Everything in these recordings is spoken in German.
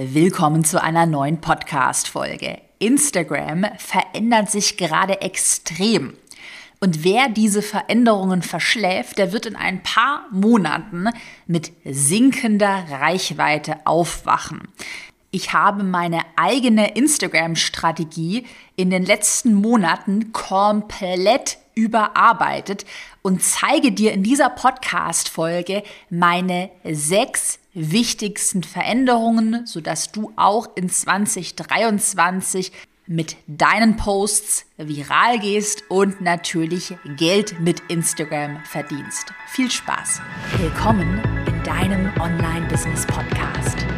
Willkommen zu einer neuen Podcast-Folge. Instagram verändert sich gerade extrem. Und wer diese Veränderungen verschläft, der wird in ein paar Monaten mit sinkender Reichweite aufwachen. Ich habe meine eigene Instagram-Strategie in den letzten Monaten komplett überarbeitet und zeige dir in dieser Podcast-Folge meine sechs wichtigsten Veränderungen, sodass du auch in 2023 mit deinen Posts viral gehst und natürlich Geld mit Instagram verdienst. Viel Spaß! Willkommen in deinem Online-Business-Podcast.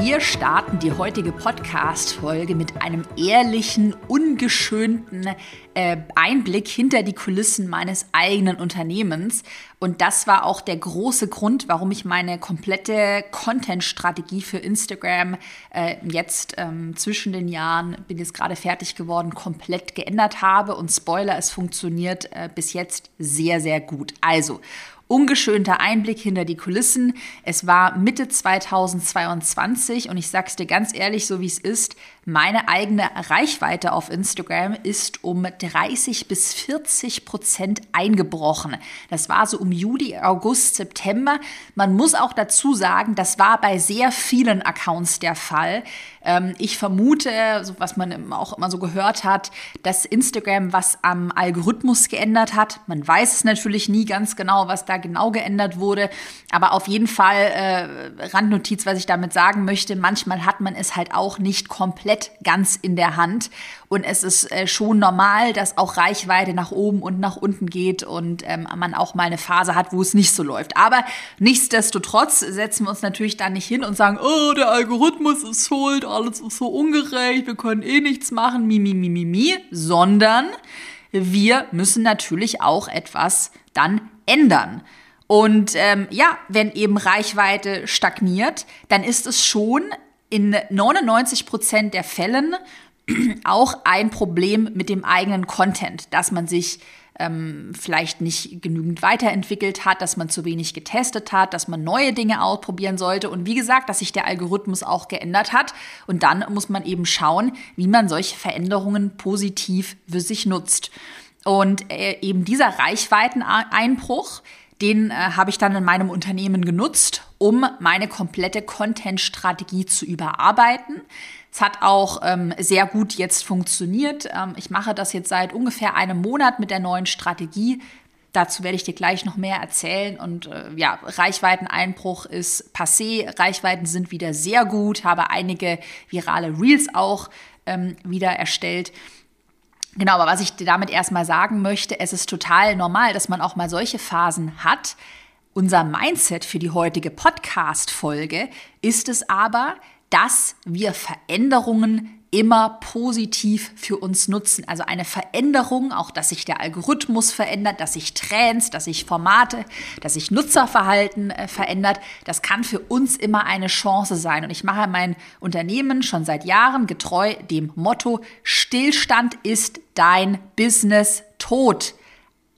Wir starten die heutige Podcast-Folge mit einem ehrlichen, ungeschönten äh, Einblick hinter die Kulissen meines eigenen Unternehmens. Und das war auch der große Grund, warum ich meine komplette Content-Strategie für Instagram äh, jetzt ähm, zwischen den Jahren, bin jetzt gerade fertig geworden, komplett geändert habe. Und Spoiler, es funktioniert äh, bis jetzt sehr, sehr gut. Also, ungeschönter Einblick hinter die Kulissen. Es war Mitte 2022 und ich sag's dir ganz ehrlich, so wie es ist, meine eigene Reichweite auf Instagram ist um 30 bis 40 Prozent eingebrochen. Das war so um Juli, August, September. Man muss auch dazu sagen, das war bei sehr vielen Accounts der Fall. Ähm, ich vermute, was man auch immer so gehört hat, dass Instagram was am Algorithmus geändert hat. Man weiß es natürlich nie ganz genau, was da genau geändert wurde. Aber auf jeden Fall äh, Randnotiz, was ich damit sagen möchte. Manchmal hat man es halt auch nicht komplett komplett ganz in der Hand. Und es ist äh, schon normal, dass auch Reichweite nach oben und nach unten geht und ähm, man auch mal eine Phase hat, wo es nicht so läuft. Aber nichtsdestotrotz setzen wir uns natürlich da nicht hin und sagen, oh, der Algorithmus ist schuld, alles ist so ungerecht, wir können eh nichts machen, mi, mi, mi, mi, mi, sondern wir müssen natürlich auch etwas dann ändern. Und ähm, ja, wenn eben Reichweite stagniert, dann ist es schon in 99 Prozent der Fällen auch ein Problem mit dem eigenen Content, dass man sich ähm, vielleicht nicht genügend weiterentwickelt hat, dass man zu wenig getestet hat, dass man neue Dinge ausprobieren sollte und wie gesagt, dass sich der Algorithmus auch geändert hat. Und dann muss man eben schauen, wie man solche Veränderungen positiv für sich nutzt. Und äh, eben dieser Reichweiteneinbruch, den äh, habe ich dann in meinem Unternehmen genutzt, um meine komplette Content-Strategie zu überarbeiten. Es hat auch ähm, sehr gut jetzt funktioniert. Ähm, ich mache das jetzt seit ungefähr einem Monat mit der neuen Strategie. Dazu werde ich dir gleich noch mehr erzählen. Und äh, ja, Reichweiteneinbruch ist passé. Reichweiten sind wieder sehr gut. Habe einige virale Reels auch ähm, wieder erstellt. Genau, aber was ich damit erstmal sagen möchte, es ist total normal, dass man auch mal solche Phasen hat. Unser Mindset für die heutige Podcast-Folge ist es aber, dass wir Veränderungen immer positiv für uns nutzen. Also eine Veränderung, auch dass sich der Algorithmus verändert, dass sich Trends, dass sich Formate, dass sich Nutzerverhalten äh, verändert, das kann für uns immer eine Chance sein. Und ich mache mein Unternehmen schon seit Jahren getreu dem Motto, Stillstand ist dein Business tot.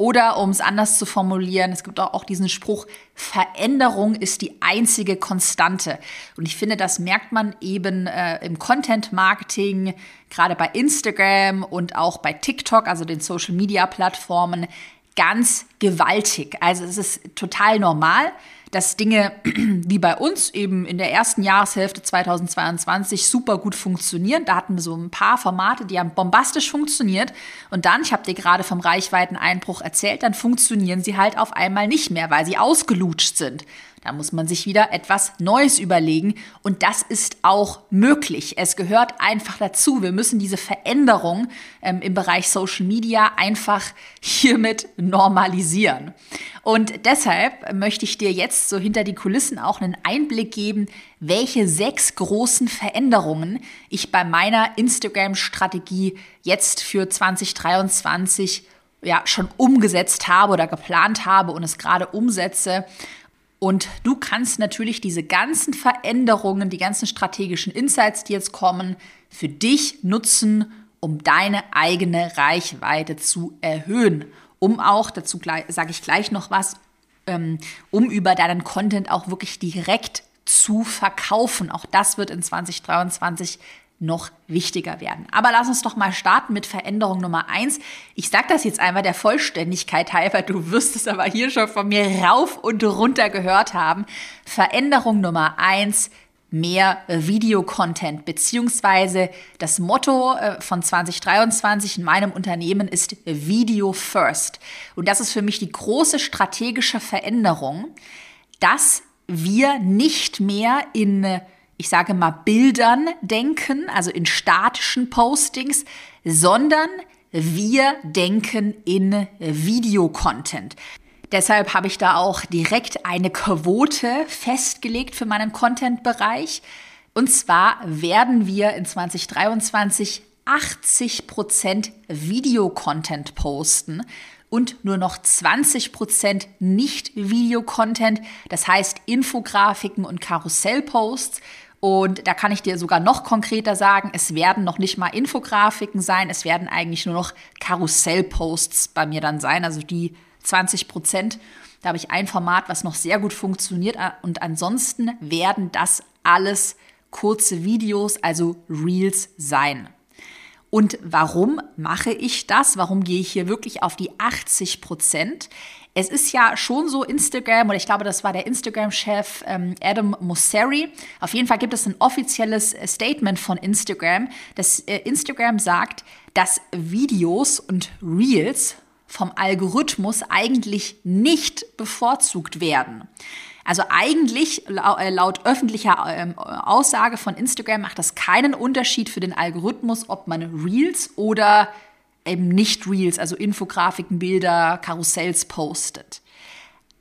Oder um es anders zu formulieren, es gibt auch diesen Spruch, Veränderung ist die einzige Konstante. Und ich finde, das merkt man eben äh, im Content-Marketing, gerade bei Instagram und auch bei TikTok, also den Social-Media-Plattformen, ganz gewaltig. Also es ist total normal, dass Dinge wie bei uns eben in der ersten Jahreshälfte 2022 super gut funktionieren. Da hatten wir so ein paar Formate, die haben bombastisch funktioniert. Und dann, ich habe dir gerade vom Reichweiteneinbruch erzählt, dann funktionieren sie halt auf einmal nicht mehr, weil sie ausgelutscht sind. Da muss man sich wieder etwas Neues überlegen und das ist auch möglich. Es gehört einfach dazu. Wir müssen diese Veränderung ähm, im Bereich Social Media einfach hiermit normalisieren. Und deshalb möchte ich dir jetzt so hinter die Kulissen auch einen Einblick geben, welche sechs großen Veränderungen ich bei meiner Instagram-Strategie jetzt für 2023 ja schon umgesetzt habe oder geplant habe und es gerade umsetze Und du kannst natürlich diese ganzen Veränderungen, die ganzen strategischen Insights, die jetzt kommen, für dich nutzen, um deine eigene Reichweite zu erhöhen. Um auch, dazu sage ich gleich noch was, ähm, um über deinen Content auch wirklich direkt zu verkaufen. Auch das wird in 2023 noch wichtiger werden. Aber lass uns doch mal starten mit Veränderung Nummer eins. Ich sage das jetzt einmal der Vollständigkeit halber, du wirst es aber hier schon von mir rauf und runter gehört haben. Veränderung Nummer eins, mehr Videocontent, beziehungsweise das Motto äh, von 2023 in meinem Unternehmen ist Video First. Und das ist für mich die große strategische Veränderung, dass wir nicht mehr in ich sage mal, Bildern denken, also in statischen Postings, sondern wir denken in Videocontent. Deshalb habe ich da auch direkt eine Quote festgelegt für meinen Content-Bereich. Und zwar werden wir in 2023 80 Prozent Videocontent posten und nur noch 20 Prozent nicht Videocontent, das heißt Infografiken und Karussellposts. Und da kann ich dir sogar noch konkreter sagen, es werden noch nicht mal Infografiken sein, es werden eigentlich nur noch Karussellposts bei mir dann sein, also die 20 Prozent. Da habe ich ein Format, was noch sehr gut funktioniert und ansonsten werden das alles kurze Videos, also Reels sein. Und warum mache ich das? Warum gehe ich hier wirklich auf die 80 Prozent? Es ist ja schon so Instagram, oder ich glaube, das war der Instagram-Chef ähm, Adam Mosseri. Auf jeden Fall gibt es ein offizielles äh, Statement von Instagram, dass äh, Instagram sagt, dass Videos und Reels vom Algorithmus eigentlich nicht bevorzugt werden. Also eigentlich äh, laut öffentlicher ähm, Aussage von Instagram macht das keinen Unterschied für den Algorithmus, ob man Reels oder eben nicht Reels, also Infografiken, Bilder, Karussells postet.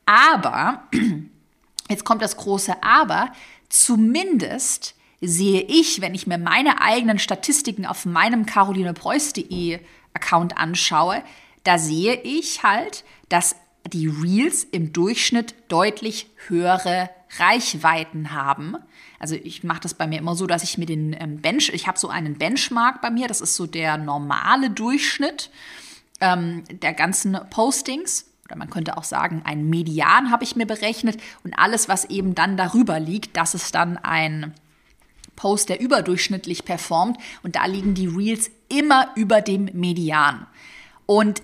Aber, jetzt kommt das große Aber, zumindest sehe ich, wenn ich mir meine eigenen Statistiken auf meinem carolinepreuß.de Account anschaue, da sehe ich halt, dass die Reels im Durchschnitt deutlich höhere Reichweiten haben. Also ich mache das bei mir immer so, dass ich mir den ähm, Bench, ich habe so einen Benchmark bei mir, das ist so der normale Durchschnitt ähm, der ganzen Postings. Oder man könnte auch sagen, ein Median habe ich mir berechnet und alles, was eben dann darüber liegt, das ist dann ein Post, der überdurchschnittlich performt und da liegen die Reels immer über dem Median. Und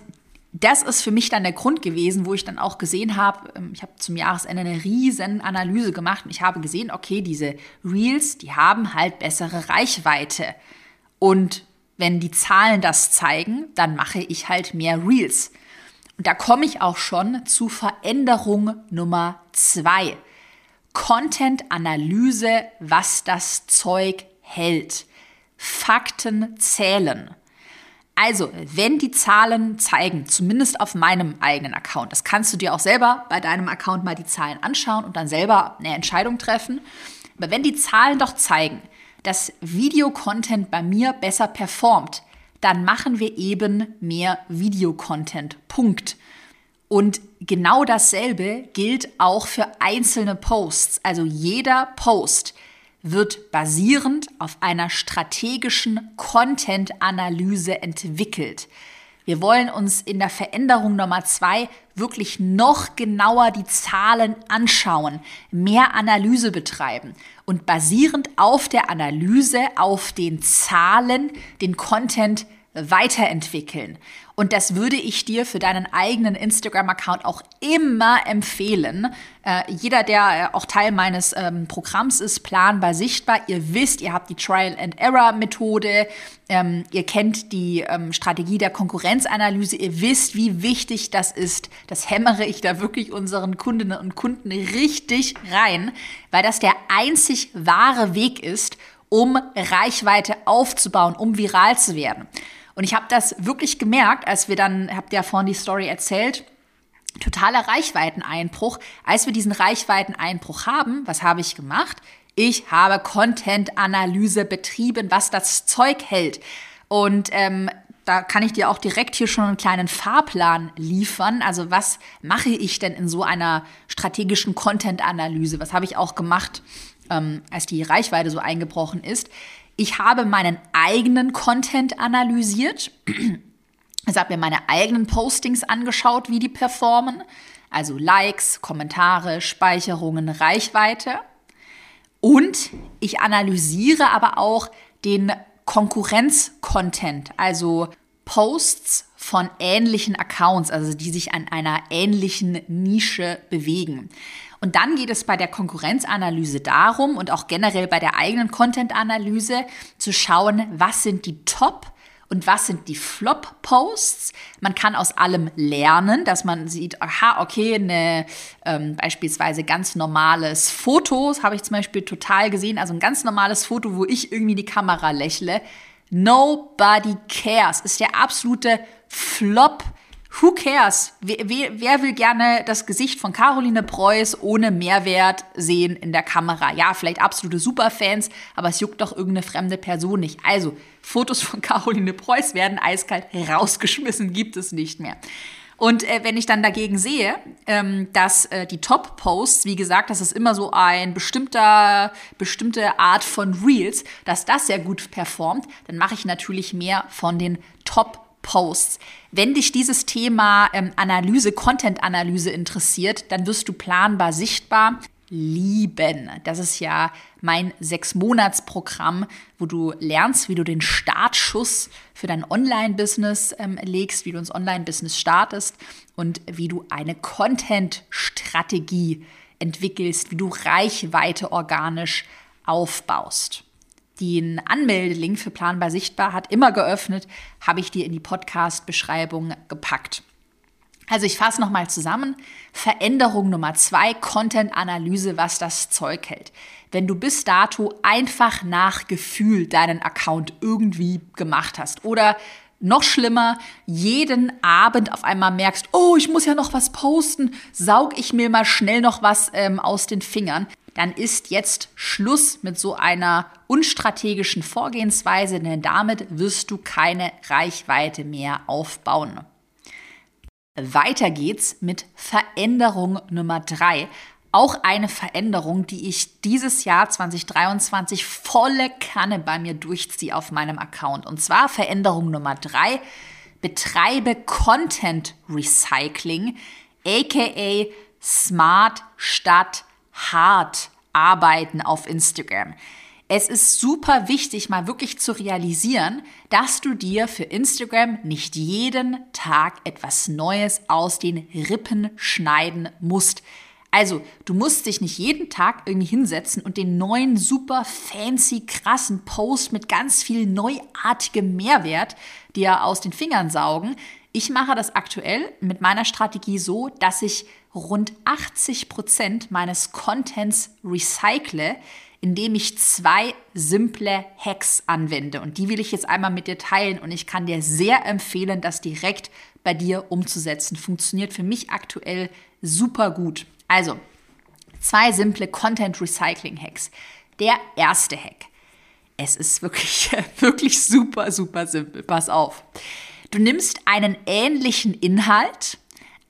das ist für mich dann der Grund gewesen, wo ich dann auch gesehen habe, ähm, ich habe zum Jahresende eine riesen Analyse gemacht und ich habe gesehen, okay, diese Reels, die haben halt bessere Reichweite. Und wenn die Zahlen das zeigen, dann mache ich halt mehr Reels. Und da komme ich auch schon zu Veränderung Nummer zwei. Content-Analyse, was das Zeug hält. Fakten zählen. Also, wenn die Zahlen zeigen, zumindest auf meinem eigenen Account, das kannst du dir auch selber bei deinem Account mal die Zahlen anschauen und dann selber eine Entscheidung treffen. Aber wenn die Zahlen doch zeigen, dass Videocontent bei mir besser performt, dann machen wir eben mehr Videocontent. Punkt. Und genau dasselbe gilt auch für einzelne Posts. Also jeder Post, wird basierend auf einer strategischen Content-Analyse entwickelt. Wir wollen uns in der Veränderung Nummer zwei wirklich noch genauer die Zahlen anschauen, mehr Analyse betreiben und basierend auf der Analyse, auf den Zahlen, den Content weiterentwickeln. Und das würde ich dir für deinen eigenen Instagram-Account auch immer empfehlen. Äh, jeder, der äh, auch Teil meines ähm, Programms ist, planbar sichtbar. Ihr wisst, ihr habt die Trial-and-Error-Methode. Ähm, ihr kennt die ähm, Strategie der Konkurrenzanalyse. Ihr wisst, wie wichtig das ist. Das hämmere ich da wirklich unseren Kundinnen und Kunden richtig rein, weil das der einzig wahre Weg ist, um Reichweite aufzubauen, um viral zu werden. Und ich habe das wirklich gemerkt, als wir dann, habt ihr ja vorhin die Story erzählt, totaler Reichweiteneinbruch. Als wir diesen Reichweiteneinbruch haben, was habe ich gemacht? Ich habe Content-Analyse betrieben, was das Zeug hält. Und ähm, da kann ich dir auch direkt hier schon einen kleinen Fahrplan liefern. Also was mache ich denn in so einer strategischen Content-Analyse? Was habe ich auch gemacht, ähm, als die Reichweite so eingebrochen ist? Ich habe meinen eigenen Content analysiert. Ich habe mir meine eigenen Postings angeschaut, wie die performen. Also Likes, Kommentare, Speicherungen, Reichweite. Und ich analysiere aber auch den Konkurrenz-Content, also Posts von ähnlichen Accounts, also die sich an einer ähnlichen Nische bewegen. Und dann geht es bei der Konkurrenzanalyse darum und auch generell bei der eigenen Content-Analyse zu schauen, was sind die Top- und was sind die Flop-Posts. Man kann aus allem lernen, dass man sieht, aha, okay, eine ähm, beispielsweise ganz normales Foto, habe ich zum Beispiel total gesehen, also ein ganz normales Foto, wo ich irgendwie die Kamera lächle. Nobody cares. Ist der absolute Flop Who cares? Wer, wer, will gerne das Gesicht von Caroline Preuß ohne Mehrwert sehen in der Kamera? Ja, vielleicht absolute Superfans, aber es juckt doch irgendeine fremde Person nicht. Also, Fotos von Caroline Preuß werden eiskalt rausgeschmissen, gibt es nicht mehr. Und äh, wenn ich dann dagegen sehe, ähm, dass äh, die Top-Posts, wie gesagt, das ist immer so ein bestimmter, bestimmte Art von Reels, dass das sehr gut performt, dann mache ich natürlich mehr von den Top-Posts. Posts. Wenn dich dieses Thema ähm, Analyse, Content-Analyse interessiert, dann wirst du planbar sichtbar lieben. Das ist ja mein Sechs-Monats-Programm, wo du lernst, wie du den Startschuss für dein Online-Business ähm, legst, wie du ins Online-Business startest und wie du eine Content-Strategie entwickelst, wie du Reichweite organisch aufbaust den Anmeldelink für Planbar Sichtbar hat immer geöffnet, habe ich dir in die Podcast-Beschreibung gepackt. Also ich fasse nochmal zusammen. Veränderung Nummer zwei, Content-Analyse, was das Zeug hält. Wenn du bis dato einfach nach Gefühl deinen Account irgendwie gemacht hast oder noch schlimmer, jeden Abend auf einmal merkst, oh, ich muss ja noch was posten, saug ich mir mal schnell noch was ähm, aus den Fingern, dann ist jetzt Schluss mit so einer unstrategischen Vorgehensweise, denn damit wirst du keine Reichweite mehr aufbauen. Weiter geht's mit Veränderung Nummer drei. Auch eine Veränderung, die ich dieses Jahr 2023 volle Kanne bei mir durchziehe auf meinem Account. Und zwar Veränderung Nummer drei. Betreibe Content Recycling, aka Smart statt hart arbeiten auf Instagram. Es ist super wichtig, mal wirklich zu realisieren, dass du dir für Instagram nicht jeden Tag etwas Neues aus den Rippen schneiden musst. Also, du musst dich nicht jeden Tag irgendwie hinsetzen und den neuen, super fancy, krassen Post mit ganz viel neuartigem Mehrwert dir aus den Fingern saugen. Ich mache das aktuell mit meiner Strategie so, dass ich rund 80 Prozent meines Contents recycle, indem ich zwei simple Hacks anwende. Und die will ich jetzt einmal mit dir teilen und ich kann dir sehr empfehlen, das direkt bei dir umzusetzen. Funktioniert für mich aktuell super gut. Also, zwei simple Content Recycling Hacks. Der erste Hack. Es ist wirklich, wirklich super, super simpel. Pass auf. Du nimmst einen ähnlichen Inhalt,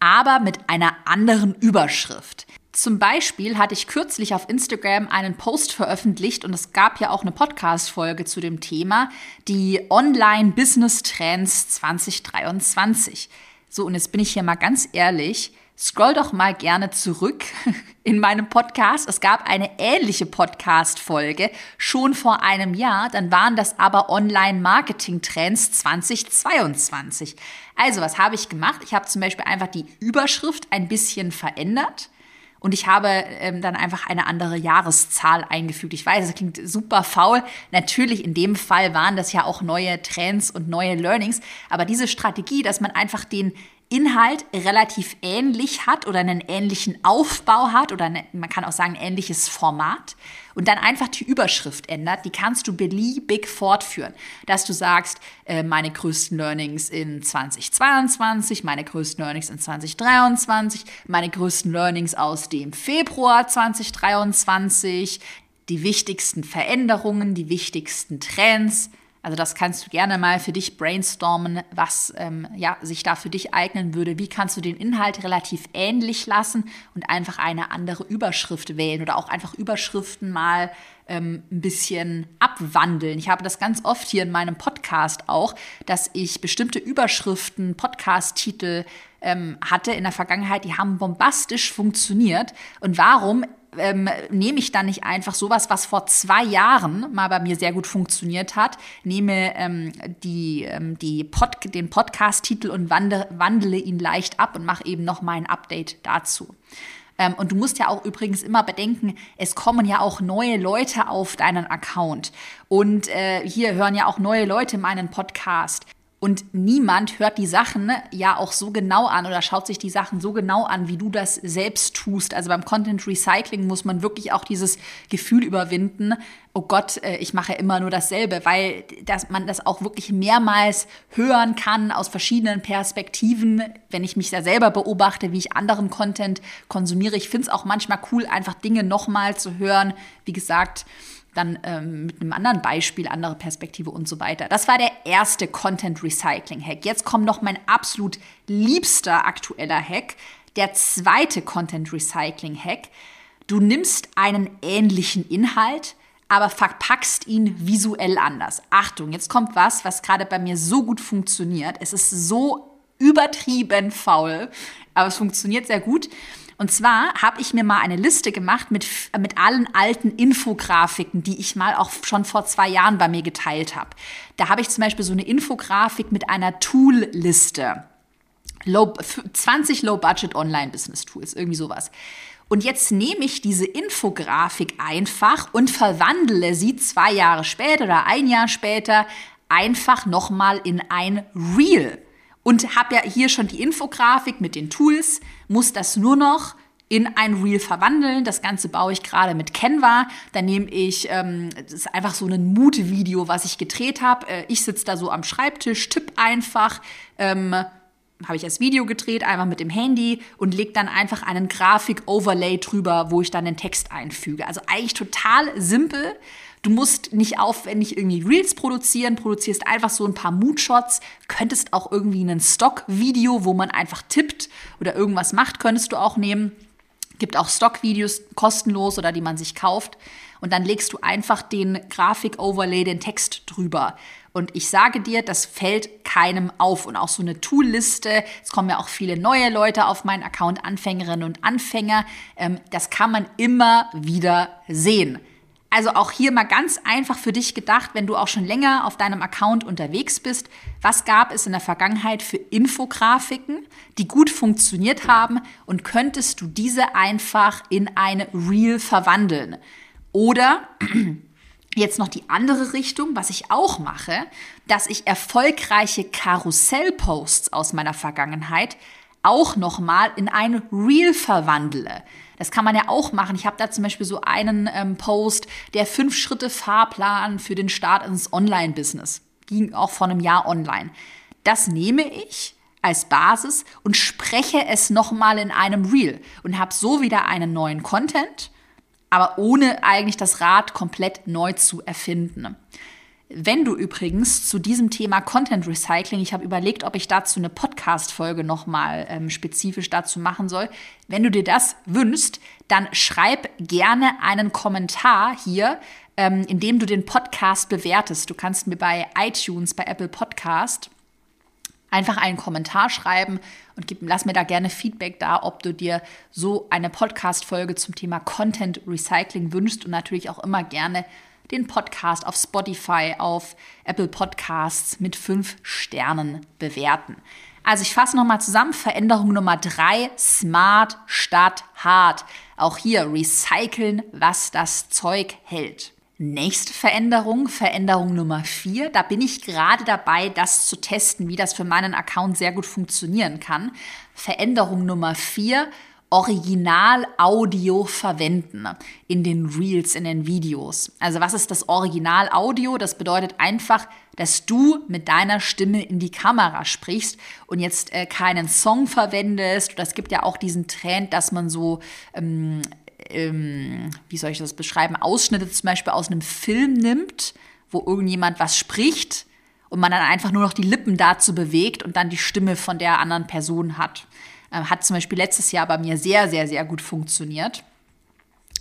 aber mit einer anderen Überschrift. Zum Beispiel hatte ich kürzlich auf Instagram einen Post veröffentlicht und es gab ja auch eine Podcast-Folge zu dem Thema, die Online-Business-Trends 2023. So, und jetzt bin ich hier mal ganz ehrlich. Scroll doch mal gerne zurück in meinem Podcast. Es gab eine ähnliche Podcast-Folge schon vor einem Jahr. Dann waren das aber Online-Marketing-Trends 2022. Also, was habe ich gemacht? Ich habe zum Beispiel einfach die Überschrift ein bisschen verändert. Und ich habe ähm, dann einfach eine andere Jahreszahl eingefügt. Ich weiß, es klingt super faul. Natürlich, in dem Fall waren das ja auch neue Trends und neue Learnings. Aber diese Strategie, dass man einfach den Inhalt relativ ähnlich hat oder einen ähnlichen Aufbau hat oder eine, man kann auch sagen ähnliches Format und dann einfach die Überschrift ändert, die kannst du beliebig fortführen. Dass du sagst, äh, meine größten Learnings in 2022, meine größten Learnings in 2023, meine größten Learnings aus dem Februar 2023, die wichtigsten Veränderungen, die wichtigsten Trends, Also das kannst du gerne mal für dich brainstormen, was ähm, ja, sich da für dich eignen würde. Wie kannst du den Inhalt relativ ähnlich lassen und einfach eine andere Überschrift wählen oder auch einfach Überschriften mal ähm, ein bisschen abwandeln. Ich habe das ganz oft hier in meinem Podcast auch, dass ich bestimmte Überschriften, Podcast-Titel ähm, hatte in der Vergangenheit, die haben bombastisch funktioniert. Und warum ähm, nehme ich dann nicht einfach sowas, was vor zwei Jahren mal bei mir sehr gut funktioniert hat, nehme ähm, die, ähm, die Pod den Podcast-Titel und wandle, wandle ihn leicht ab und mache eben noch mal ein Update dazu. Ähm, und du musst ja auch übrigens immer bedenken, es kommen ja auch neue Leute auf deinen Account. Und äh, hier hören ja auch neue Leute meinen Podcast. Und niemand hört die Sachen ja auch so genau an oder schaut sich die Sachen so genau an, wie du das selbst tust. Also beim Content Recycling muss man wirklich auch dieses Gefühl überwinden, oh Gott, äh, ich mache immer nur dasselbe, weil dass man das auch wirklich mehrmals hören kann aus verschiedenen Perspektiven, wenn ich mich da selber beobachte, wie ich anderen Content konsumiere. Ich finde es auch manchmal cool, einfach Dinge nochmal zu hören. Wie gesagt, dann ähm, mit einem anderen Beispiel, andere Perspektive und so weiter. Das war der erste Content Recycling Hack. Jetzt kommt noch mein absolut liebster aktueller Hack, der zweite Content Recycling Hack. Du nimmst einen ähnlichen Inhalt, aber verpackst ihn visuell anders. Achtung, jetzt kommt was, was gerade bei mir so gut funktioniert. Es ist so übertrieben faul, aber es funktioniert sehr gut. Und zwar habe ich mir mal eine Liste gemacht mit, mit allen alten Infografiken, die ich mal auch schon vor zwei Jahren bei mir geteilt habe. Da habe ich zum Beispiel so eine Infografik mit einer Tool-Liste. Low, 20 Low-Budget Online-Business-Tools, irgendwie sowas. Und jetzt nehme ich diese Infografik einfach und verwandle sie zwei Jahre später oder ein Jahr später einfach nochmal in ein Reel und habe ja hier schon die Infografik mit den Tools, muss das nur noch in ein Reel verwandeln. Das Ganze baue ich gerade mit Canva. Da nehme ich, ähm, das ist einfach so ein Mut-Video, was ich gedreht habe. Äh, ich sitze da so am Schreibtisch, tipp einfach, ähm, habe ich das Video gedreht, einmal mit dem Handy und leg dann einfach einen Grafik-Overlay drüber, wo ich dann den Text einfüge. Also eigentlich total simpel. Du musst nicht aufwendig irgendwie Reels produzieren, produzierst einfach so ein paar Moodshots, könntest auch irgendwie ein Stock-Video, wo man einfach tippt oder irgendwas macht, könntest du auch nehmen. Gibt auch Stock-Videos kostenlos oder die man sich kauft. Und dann legst du einfach den Grafik-Overlay, den Text drüber. Und ich sage dir, das fällt keinem auf. Und auch so eine Tool-Liste, es kommen ja auch viele neue Leute auf meinen Account, Anfängerinnen und Anfänger. Ähm, das kann man immer wieder sehen. Also auch hier mal ganz einfach für dich gedacht, wenn du auch schon länger auf deinem Account unterwegs bist, was gab es in der Vergangenheit für Infografiken, die gut funktioniert haben und könntest du diese einfach in eine Reel verwandeln? Oder jetzt noch die andere Richtung, was ich auch mache, dass ich erfolgreiche Karussellposts aus meiner Vergangenheit auch nochmal in ein Reel verwandle. Das kann man ja auch machen. Ich habe da zum Beispiel so einen ähm, Post, der fünf Schritte Fahrplan für den Start ins Online-Business. Ging auch vor einem Jahr online. Das nehme ich als Basis und spreche es nochmal in einem Reel und habe so wieder einen neuen Content, aber ohne eigentlich das Rad komplett neu zu erfinden. Wenn du übrigens zu diesem Thema Content Recycling, ich habe überlegt, ob ich dazu eine Podcast-Folge nochmal ähm, spezifisch dazu machen soll. Wenn du dir das wünschst, dann schreib gerne einen Kommentar hier, ähm, in dem du den Podcast bewertest. Du kannst mir bei iTunes, bei Apple Podcast einfach einen Kommentar schreiben und gib, lass mir da gerne Feedback da, ob du dir so eine Podcast-Folge zum Thema Content Recycling wünschst und natürlich auch immer gerne den Podcast auf Spotify, auf Apple Podcasts mit fünf Sternen bewerten. Also ich fasse nochmal zusammen. Veränderung Nummer drei, smart statt hart. Auch hier recyceln, was das Zeug hält. Nächste Veränderung, Veränderung Nummer vier. Da bin ich gerade dabei, das zu testen, wie das für meinen Account sehr gut funktionieren kann. Veränderung Nummer vier, Original-Audio verwenden in den Reels, in den Videos. Also was ist das Original-Audio? Das bedeutet einfach, dass du mit deiner Stimme in die Kamera sprichst und jetzt äh, keinen Song verwendest. Es gibt ja auch diesen Trend, dass man so ähm, ähm, wie soll ich das beschreiben, Ausschnitte zum Beispiel aus einem Film nimmt wo irgendjemand was spricht und man dann einfach nur noch die Lippen dazu bewegt und dann die Stimme von der anderen Person hat. Ähm, hat zum Beispiel letztes Jahr bei mir sehr, sehr, sehr gut funktioniert,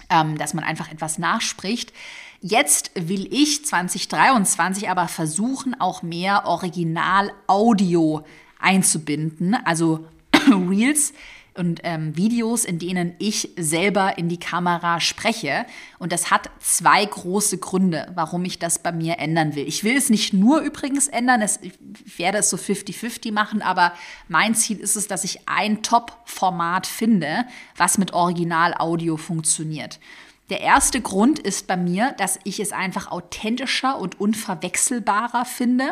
ähm, dass man einfach etwas nachspricht. Jetzt will ich 2023 aber versuchen, auch mehr Original-Audio einzubinden, also Reels und ähm, Videos, in denen ich selber in die Kamera spreche. Und das hat zwei große Gründe, warum ich das bei mir ändern will. Ich will es nicht nur übrigens ändern, es, ich werde es so 50-50 machen, aber mein Ziel ist es, dass ich ein Top-Format finde, was mit Original-Audio funktioniert. Der erste Grund ist bei mir, dass ich es einfach authentischer und unverwechselbarer finde.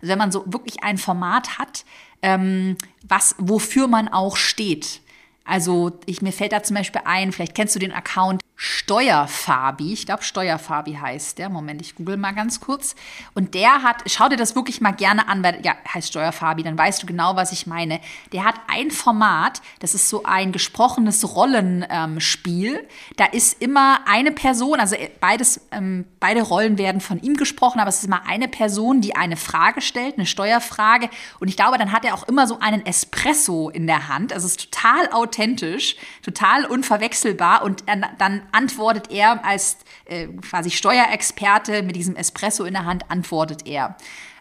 Also wenn man so wirklich ein Format hat, ähm, was, wofür man auch steht. Also ich, mir fällt da zum Beispiel ein, vielleicht kennst du den Account Steuerfabi. Ich glaube, Steuerfabi heißt der. Moment, ich google mal ganz kurz. Und der hat, schau dir das wirklich mal gerne an, weil, ja, heißt Steuerfabi, dann weißt du genau, was ich meine. Der hat ein Format, das ist so ein gesprochenes Rollenspiel. Da ist immer eine Person, also äh, beides, ähm, beide Rollen werden von ihm gesprochen, aber es ist immer eine Person, die eine Frage stellt, eine Steuerfrage. Und ich glaube, dann hat er auch immer so einen Espresso in der Hand. Also es ist total authentisch, total unverwechselbar. Und dann antwortet er als äh, quasi Steuerexperte mit diesem Espresso in der Hand, antwortet er.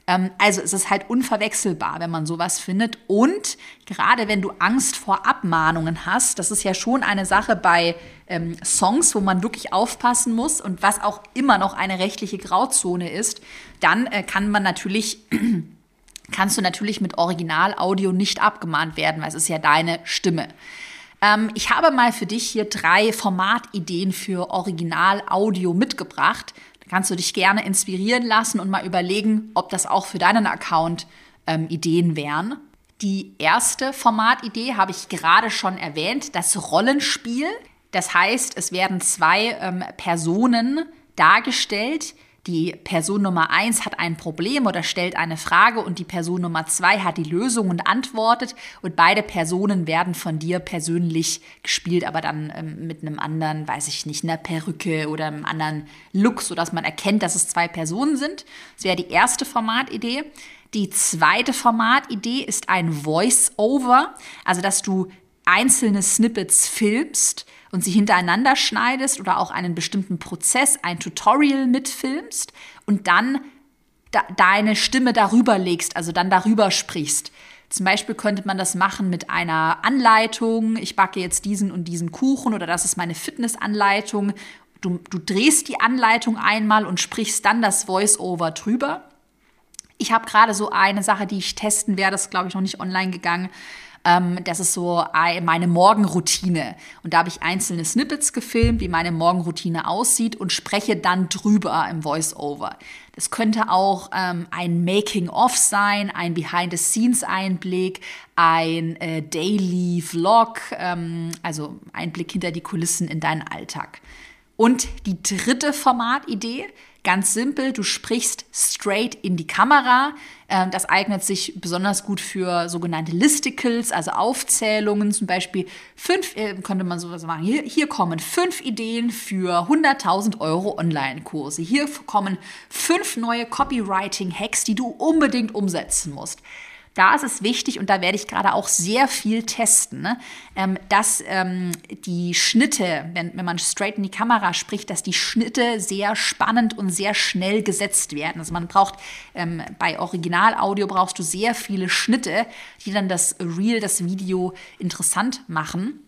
Ähm, also es ist halt unverwechselbar, wenn man sowas findet. Und gerade wenn du Angst vor Abmahnungen hast, das ist ja schon eine Sache bei ähm, Songs, wo man wirklich aufpassen muss und was auch immer noch eine rechtliche Grauzone ist, dann äh, kann man natürlich kannst du natürlich mit Originalaudio nicht abgemahnt werden, weil es ist ja deine Stimme. Ähm, ich habe mal für dich hier drei Formatideen für Original-Audio mitgebracht. Da kannst du dich gerne inspirieren lassen und mal überlegen, ob das auch für deinen Account ähm, Ideen wären. Die erste Formatidee habe ich gerade schon erwähnt, das Rollenspiel. Das heißt, es werden zwei ähm, Personen dargestellt, die Person Nummer eins hat ein Problem oder stellt eine Frage und die Person Nummer zwei hat die Lösung und antwortet und beide Personen werden von dir persönlich gespielt, aber dann ähm, mit einem anderen, weiß ich nicht, einer Perücke oder einem anderen Look, sodass man erkennt, dass es zwei Personen sind. Das wäre die erste Formatidee. Die zweite Formatidee ist ein Voice-Over, also dass du einzelne Snippets filmst und sie hintereinander schneidest oder auch einen bestimmten Prozess, ein Tutorial mitfilmst und dann da, deine Stimme darüber legst, also dann darüber sprichst. Zum Beispiel könnte man das machen mit einer Anleitung. Ich backe jetzt diesen und diesen Kuchen oder das ist meine Fitnessanleitung. Du, du drehst die Anleitung einmal und sprichst dann das Voice-Over drüber. Ich habe gerade so eine Sache, die ich testen werde, das ist glaube ich noch nicht online gegangen. Ähm, das ist so meine Morgenroutine. Und da habe ich einzelne Snippets gefilmt, wie meine Morgenroutine aussieht und spreche dann drüber im Voice-Over. Das könnte auch ähm, ein Making-of sein, ein Behind-the-Scenes-Einblick, ein äh, Daily Vlog, ähm, also Einblick hinter die Kulissen in deinen Alltag. Und die dritte Formatidee, Ganz simpel, du sprichst straight in die Kamera. Ähm, das eignet sich besonders gut für sogenannte Listicles, also Aufzählungen. Zum Beispiel fünf, äh, könnte man sowas machen. Hier, hier kommen fünf Ideen für 100.000 Euro Online-Kurse. Hier kommen fünf neue Copywriting-Hacks, die du unbedingt umsetzen musst da ist es wichtig, und da werde ich gerade auch sehr viel testen, ne, ähm, dass ähm, die Schnitte, wenn, wenn man straight in die Kamera spricht, dass die Schnitte sehr spannend und sehr schnell gesetzt werden. Also man braucht ähm, bei Originalaudio brauchst du sehr viele Schnitte, die dann das Reel, das Video interessant machen.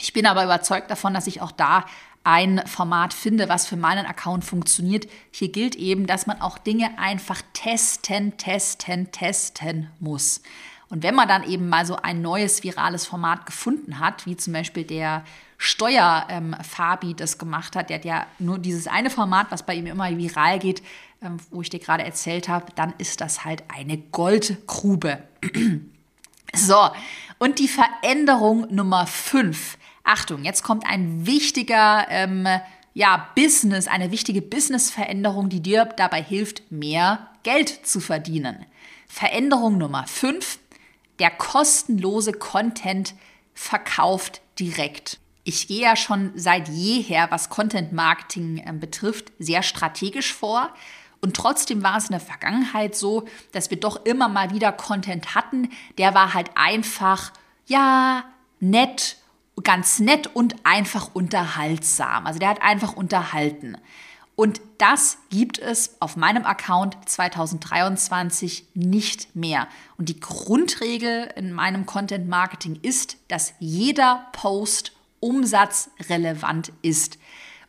Ich bin aber überzeugt davon, dass ich auch da ein Format finde, was für meinen Account funktioniert. Hier gilt eben, dass man auch Dinge einfach testen, testen, testen muss. Und wenn man dann eben mal so ein neues virales Format gefunden hat, wie zum Beispiel der Steuer-Fabi ähm, das gemacht hat, der hat ja nur dieses eine Format, was bei ihm immer viral geht, ähm, wo ich dir gerade erzählt habe, dann ist das halt eine Goldgrube. so, und die Veränderung Nummer 5 Achtung, jetzt kommt ein wichtiger ähm, ja, Business, eine wichtige Business-Veränderung, die dir dabei hilft, mehr Geld zu verdienen. Veränderung Nummer 5, der kostenlose Content verkauft direkt. Ich gehe ja schon seit jeher, was Content Marketing äh, betrifft, sehr strategisch vor. Und trotzdem war es in der Vergangenheit so, dass wir doch immer mal wieder Content hatten, der war halt einfach, ja, nett, ganz nett und einfach unterhaltsam. Also der hat einfach unterhalten. Und das gibt es auf meinem Account 2023 nicht mehr. Und die Grundregel in meinem Content Marketing ist, dass jeder Post umsatzrelevant ist.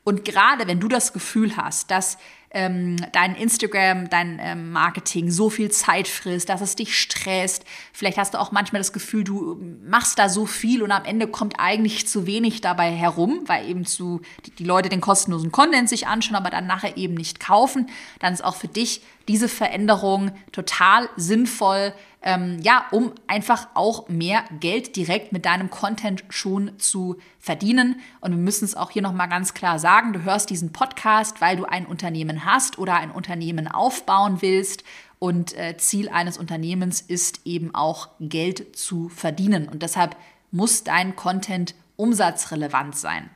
Und gerade wenn du das Gefühl hast, dass ähm, dein Instagram, dein ähm, Marketing so viel Zeit frisst, dass es dich stresst. Vielleicht hast du auch manchmal das Gefühl, du machst da so viel und am Ende kommt eigentlich zu wenig dabei herum, weil eben zu, die, die Leute den kostenlosen Content sich anschauen, aber dann nachher eben nicht kaufen. Dann ist auch für dich diese Veränderung total sinnvoll, ähm, ja, um einfach auch mehr Geld direkt mit deinem Content schon zu verdienen. Und wir müssen es auch hier nochmal ganz klar sagen, du hörst diesen Podcast, weil du ein Unternehmen hast oder ein Unternehmen aufbauen willst. Und äh, Ziel eines Unternehmens ist eben auch Geld zu verdienen. Und deshalb muss dein Content umsatzrelevant sein.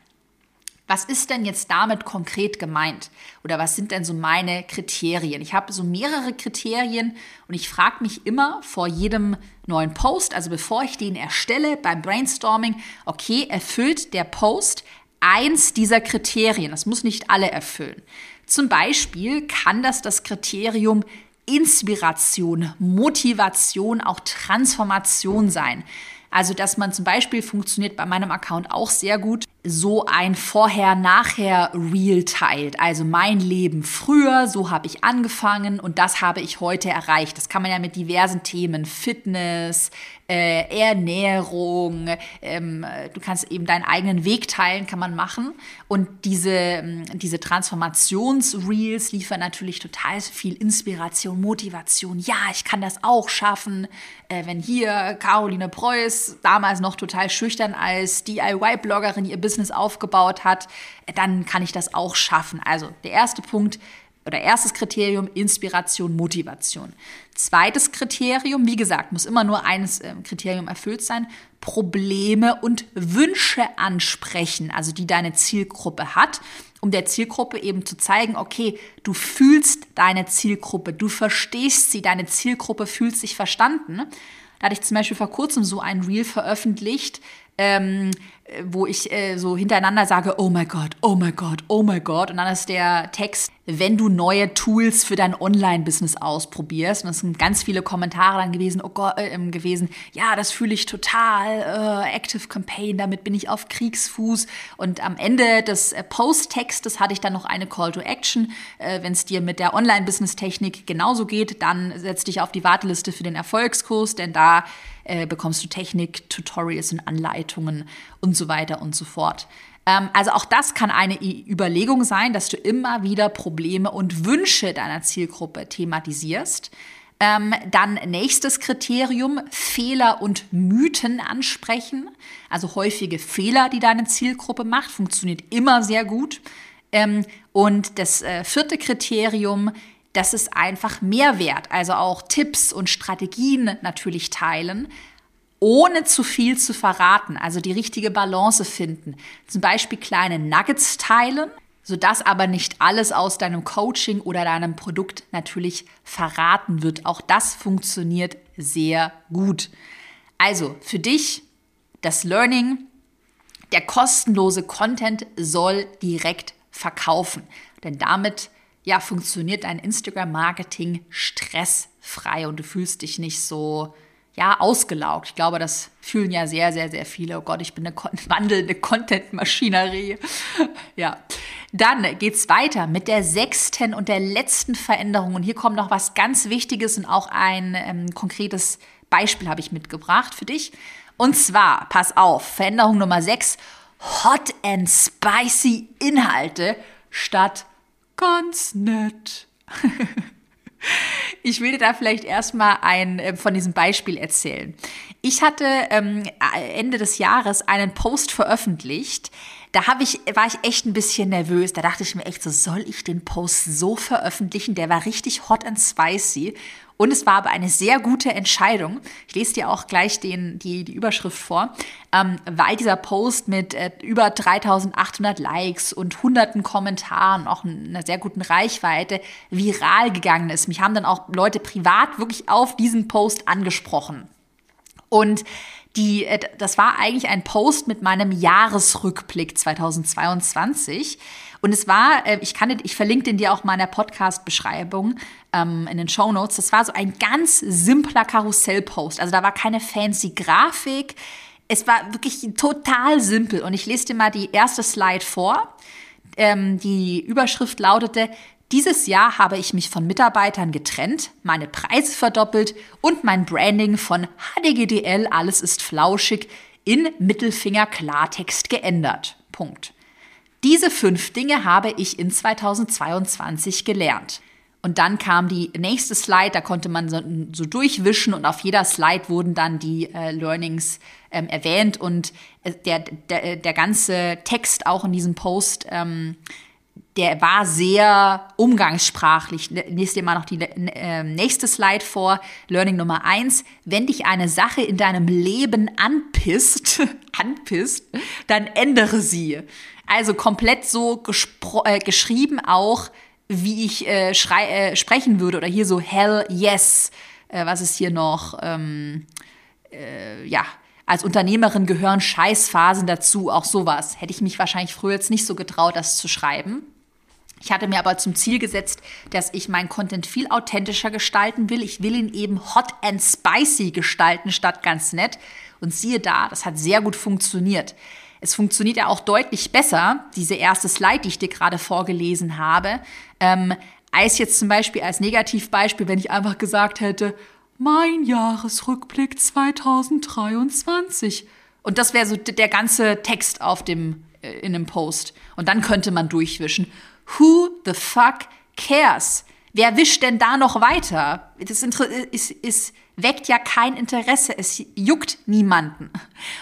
Was ist denn jetzt damit konkret gemeint? Oder was sind denn so meine Kriterien? Ich habe so mehrere Kriterien und ich frage mich immer vor jedem neuen Post, also bevor ich den erstelle beim Brainstorming, okay, erfüllt der Post eins dieser Kriterien? Das muss nicht alle erfüllen. Zum Beispiel kann das das Kriterium Inspiration, Motivation, auch Transformation sein. Also, dass man zum Beispiel funktioniert bei meinem Account auch sehr gut, so ein Vorher-Nachher-Reel teilt. Also mein Leben früher, so habe ich angefangen und das habe ich heute erreicht. Das kann man ja mit diversen Themen, Fitness, äh, Ernährung, ähm, du kannst eben deinen eigenen Weg teilen, kann man machen. Und diese, ähm, diese Transformationsreels liefern natürlich total viel Inspiration, Motivation. Ja, ich kann das auch schaffen. Äh, wenn hier Caroline Preuß, damals noch total schüchtern als DIY-Bloggerin, ihr Business Business aufgebaut hat, dann kann ich das auch schaffen. Also der erste Punkt oder erstes Kriterium Inspiration, Motivation. Zweites Kriterium, wie gesagt, muss immer nur eines äh, Kriterium erfüllt sein, Probleme und Wünsche ansprechen, also die deine Zielgruppe hat, um der Zielgruppe eben zu zeigen, okay, du fühlst deine Zielgruppe, du verstehst sie, deine Zielgruppe fühlt sich verstanden. Da hatte ich zum Beispiel vor kurzem so ein Reel veröffentlicht, ähm, wo ich äh, so hintereinander sage, oh mein Gott, oh mein Gott, oh mein Gott. Und dann ist der Text, wenn du neue Tools für dein Online-Business ausprobierst. Und es sind ganz viele Kommentare dann gewesen, oh Gott, äh, gewesen, ja, das fühle ich total, äh, Active Campaign, damit bin ich auf Kriegsfuß. Und am Ende des äh, Post-Textes hatte ich dann noch eine Call to Action. Äh, wenn es dir mit der Online-Business-Technik genauso geht, dann setz dich auf die Warteliste für den Erfolgskurs, denn da äh, bekommst du Technik, Tutorials und Anleitungen und so weiter und so fort. Ähm, also auch das kann eine Überlegung sein, dass du immer wieder Probleme und Wünsche deiner Zielgruppe thematisierst. Ähm, dann nächstes Kriterium, Fehler und Mythen ansprechen. Also häufige Fehler, die deine Zielgruppe macht, funktioniert immer sehr gut. Ähm, und das äh, vierte Kriterium, das ist einfach Mehrwert, also auch Tipps und Strategien natürlich teilen, ohne zu viel zu verraten, also die richtige Balance finden. Zum Beispiel kleine Nuggets teilen, sodass aber nicht alles aus deinem Coaching oder deinem Produkt natürlich verraten wird. Auch das funktioniert sehr gut. Also für dich das Learning, der kostenlose Content soll direkt verkaufen, denn damit ja, funktioniert dein Instagram-Marketing stressfrei und du fühlst dich nicht so, ja, ausgelaugt. Ich glaube, das fühlen ja sehr, sehr, sehr viele. Oh Gott, ich bin eine wandelnde Content-Maschinerie. ja. Dann geht's weiter mit der sechsten und der letzten Veränderung. Und hier kommt noch was ganz Wichtiges und auch ein ähm, konkretes Beispiel habe ich mitgebracht für dich. Und zwar, pass auf, Veränderung Nummer sechs, Hot and Spicy Inhalte statt ganz nett. Ich will dir da vielleicht erstmal ein äh, von diesem Beispiel erzählen. Ich hatte ähm, Ende des Jahres einen Post veröffentlicht, da habe ich, war ich echt ein bisschen nervös. Da dachte ich mir echt so, soll ich den Post so veröffentlichen? Der war richtig hot and spicy. Und es war aber eine sehr gute Entscheidung. Ich lese dir auch gleich den, die, die Überschrift vor, ähm, weil dieser Post mit äh, über 3800 Likes und hunderten Kommentaren, auch einer sehr guten Reichweite, viral gegangen ist. Mich haben dann auch Leute privat wirklich auf diesen Post angesprochen. Und die, äh, das war eigentlich ein Post mit meinem Jahresrückblick 2022. Und es war, äh, ich kann, ich verlinke den dir auch mal in der Podcast-Beschreibung ähm, in den Show Notes. Das war so ein ganz simpler Karussell-Post. Also da war keine fancy Grafik. Es war wirklich total simpel. Und ich lese dir mal die erste Slide vor. Ähm, die Überschrift lautete, dieses Jahr habe ich mich von Mitarbeitern getrennt, meine Preise verdoppelt und mein Branding von HDGDL, alles ist flauschig, in Mittelfinger Klartext geändert. Punkt. Diese fünf Dinge habe ich in 2022 gelernt. Und dann kam die nächste Slide, da konnte man so, so durchwischen und auf jeder Slide wurden dann die äh, Learnings ähm, erwähnt und äh, der, der, der ganze Text auch in diesem Post ähm, der war sehr umgangssprachlich. Lest dir mal noch die äh, nächste Slide vor. Learning Nummer eins. Wenn dich eine Sache in deinem Leben anpisst, anpisst, dann ändere sie. Also komplett so äh, geschrieben auch, wie ich äh, äh, sprechen würde. Oder hier so hell yes. Äh, was ist hier noch? Ähm, äh, ja, als Unternehmerin gehören Scheißphasen dazu, auch sowas. Hätte ich mich wahrscheinlich früher jetzt nicht so getraut, das zu schreiben. Ich hatte mir aber zum Ziel gesetzt, dass ich meinen Content viel authentischer gestalten will. Ich will ihn eben hot and spicy gestalten statt ganz nett. Und siehe da, das hat sehr gut funktioniert. Es funktioniert ja auch deutlich besser, diese erste Slide, die ich dir gerade vorgelesen habe, ähm, als jetzt zum Beispiel als Negativbeispiel, wenn ich einfach gesagt hätte, mein Jahresrückblick 2023. Und das wäre so der ganze Text auf dem, äh, in dem Post. Und dann könnte man durchwischen. Who the fuck cares? Wer wischt denn da noch weiter? Das ist, ist, weckt ja kein Interesse. Es juckt niemanden.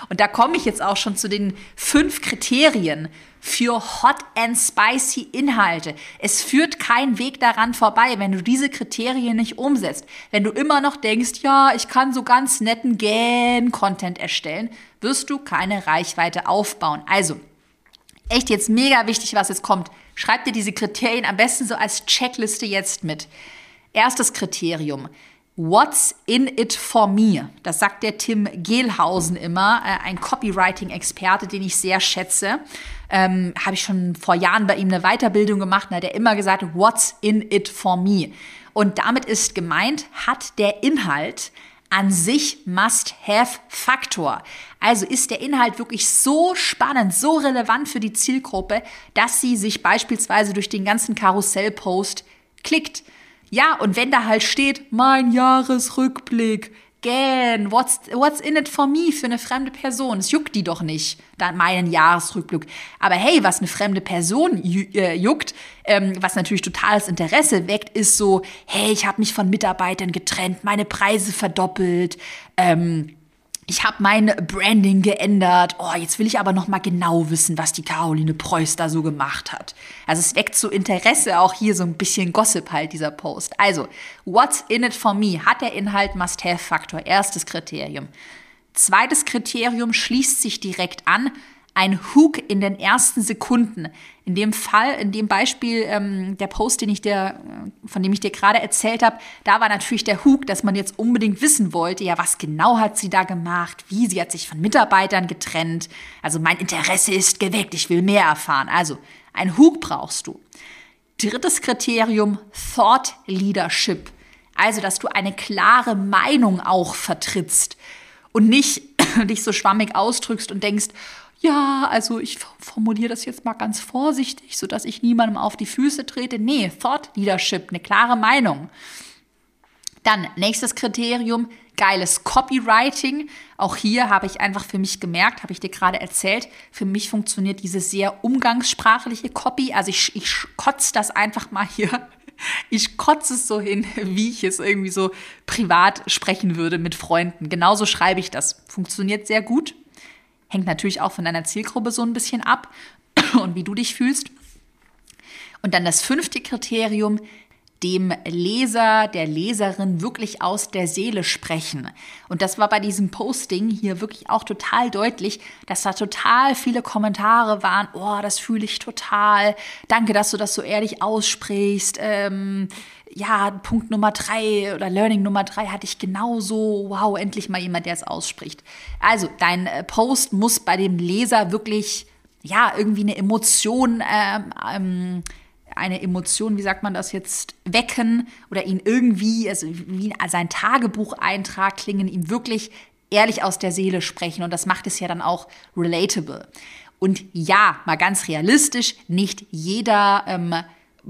Und da komme ich jetzt auch schon zu den fünf Kriterien für hot and spicy Inhalte. Es führt kein Weg daran vorbei, wenn du diese Kriterien nicht umsetzt. Wenn du immer noch denkst, ja, ich kann so ganz netten Gähn-Content erstellen, wirst du keine Reichweite aufbauen. Also, echt jetzt mega wichtig, was jetzt kommt. Schreib dir diese Kriterien am besten so als Checkliste jetzt mit. Erstes Kriterium. What's in it for me? Das sagt der Tim Gehlhausen immer, äh, ein Copywriting-Experte, den ich sehr schätze. Ähm, Habe ich schon vor Jahren bei ihm eine Weiterbildung gemacht und hat er immer gesagt, What's in it for me? Und damit ist gemeint, hat der Inhalt an sich Must-Have-Faktor. Also ist der Inhalt wirklich so spannend, so relevant für die Zielgruppe, dass sie sich beispielsweise durch den ganzen Karussell-Post klickt. Ja, und wenn da halt steht, mein Jahresrückblick, gähn, what's, what's in it for me für eine fremde Person? Es juckt die doch nicht, dann meinen Jahresrückblick. Aber hey, was eine fremde Person äh, juckt, ähm, was natürlich totales Interesse weckt, ist so, hey, ich habe mich von Mitarbeitern getrennt, meine Preise verdoppelt, ähm, ich habe mein Branding geändert. Oh, jetzt will ich aber noch mal genau wissen, was die Caroline Preuß da so gemacht hat. Also es weckt so Interesse, auch hier so ein bisschen Gossip halt, dieser Post. Also, what's in it for me? Hat der Inhalt Must-Have-Faktor? Erstes Kriterium. Zweites Kriterium schließt sich direkt an ein Hook in den ersten Sekunden. In dem Fall, in dem Beispiel, ähm, der Post, den ich dir, äh, von dem ich dir gerade erzählt habe, da war natürlich der Hook, dass man jetzt unbedingt wissen wollte, ja, was genau hat sie da gemacht, wie sie hat sich von Mitarbeitern getrennt. Also mein Interesse ist geweckt, ich will mehr erfahren. Also ein Hook brauchst du. Drittes Kriterium, Thought Leadership. Also, dass du eine klare Meinung auch vertrittst und nicht dich so schwammig ausdrückst und denkst, ja, also ich formuliere das jetzt mal ganz vorsichtig, sodass ich niemandem auf die Füße trete. Nee, Thought Leadership, eine klare Meinung. Dann nächstes Kriterium, geiles Copywriting. Auch hier habe ich einfach für mich gemerkt, habe ich dir gerade erzählt, für mich funktioniert diese sehr umgangssprachliche Copy. Also ich, ich kotze das einfach mal hier. Ich kotze es so hin, wie ich es irgendwie so privat sprechen würde mit Freunden. Genauso schreibe ich das. Funktioniert sehr gut. Hängt natürlich auch von deiner Zielgruppe so ein bisschen ab. und wie du dich fühlst. Und dann das fünfte Kriterium, dem Leser, der Leserin wirklich aus der Seele sprechen. Und das war bei diesem Posting hier wirklich auch total deutlich, dass da total viele Kommentare waren. Oh, das fühle ich total. Danke, dass du das so ehrlich aussprichst. Ähm, ja, Punkt Nummer drei oder Learning Nummer drei hatte ich genauso. Wow, endlich mal jemand, der es ausspricht. Also, dein äh, Post muss bei dem Leser wirklich, ja, irgendwie eine Emotion ähm, ähm, eine Emotion, wie sagt man das jetzt, wecken oder ihn irgendwie, also wie sein Tagebucheintrag klingen, ihm wirklich ehrlich aus der Seele sprechen. Und das macht es ja dann auch relatable. Und ja, mal ganz realistisch, nicht jeder ähm,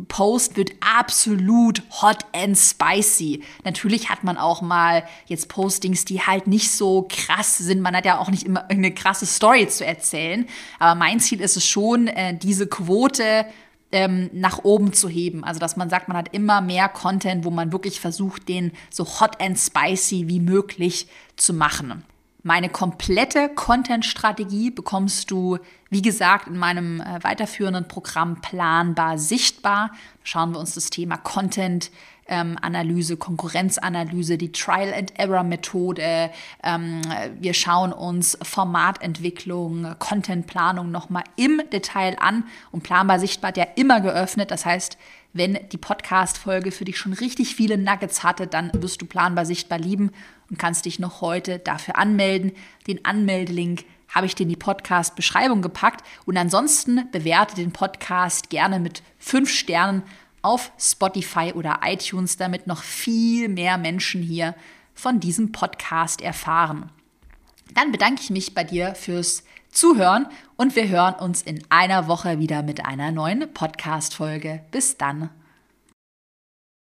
Post wird absolut hot and spicy. Natürlich hat man auch mal jetzt Postings, die halt nicht so krass sind. Man hat ja auch nicht immer eine krasse Story zu erzählen. Aber mein Ziel ist es schon, äh, diese Quote ähm, nach oben zu heben. Also dass man sagt, man hat immer mehr Content, wo man wirklich versucht, den so hot and spicy wie möglich zu machen. Meine komplette Content-Strategie bekommst du, wie gesagt, in meinem äh, weiterführenden Programm Planbar Sichtbar. Schauen wir uns das Thema Content ähm, Analyse, Konkurrenzanalyse, die Trial-and-Error-Methode. Ähm, wir schauen uns Formatentwicklung, Contentplanung nochmal im Detail an. Und planbar sichtbar hat ja immer geöffnet. Das heißt, wenn die Podcast-Folge für dich schon richtig viele Nuggets hatte, dann wirst du planbar sichtbar lieben und kannst dich noch heute dafür anmelden. Den Anmeldelink habe ich dir in die Podcast-Beschreibung gepackt. Und ansonsten bewerte den Podcast gerne mit fünf Sternen auf Spotify oder iTunes, damit noch viel mehr Menschen hier von diesem Podcast erfahren. Dann bedanke ich mich bei dir fürs Zuhören und wir hören uns in einer Woche wieder mit einer neuen Podcast-Folge. Bis dann.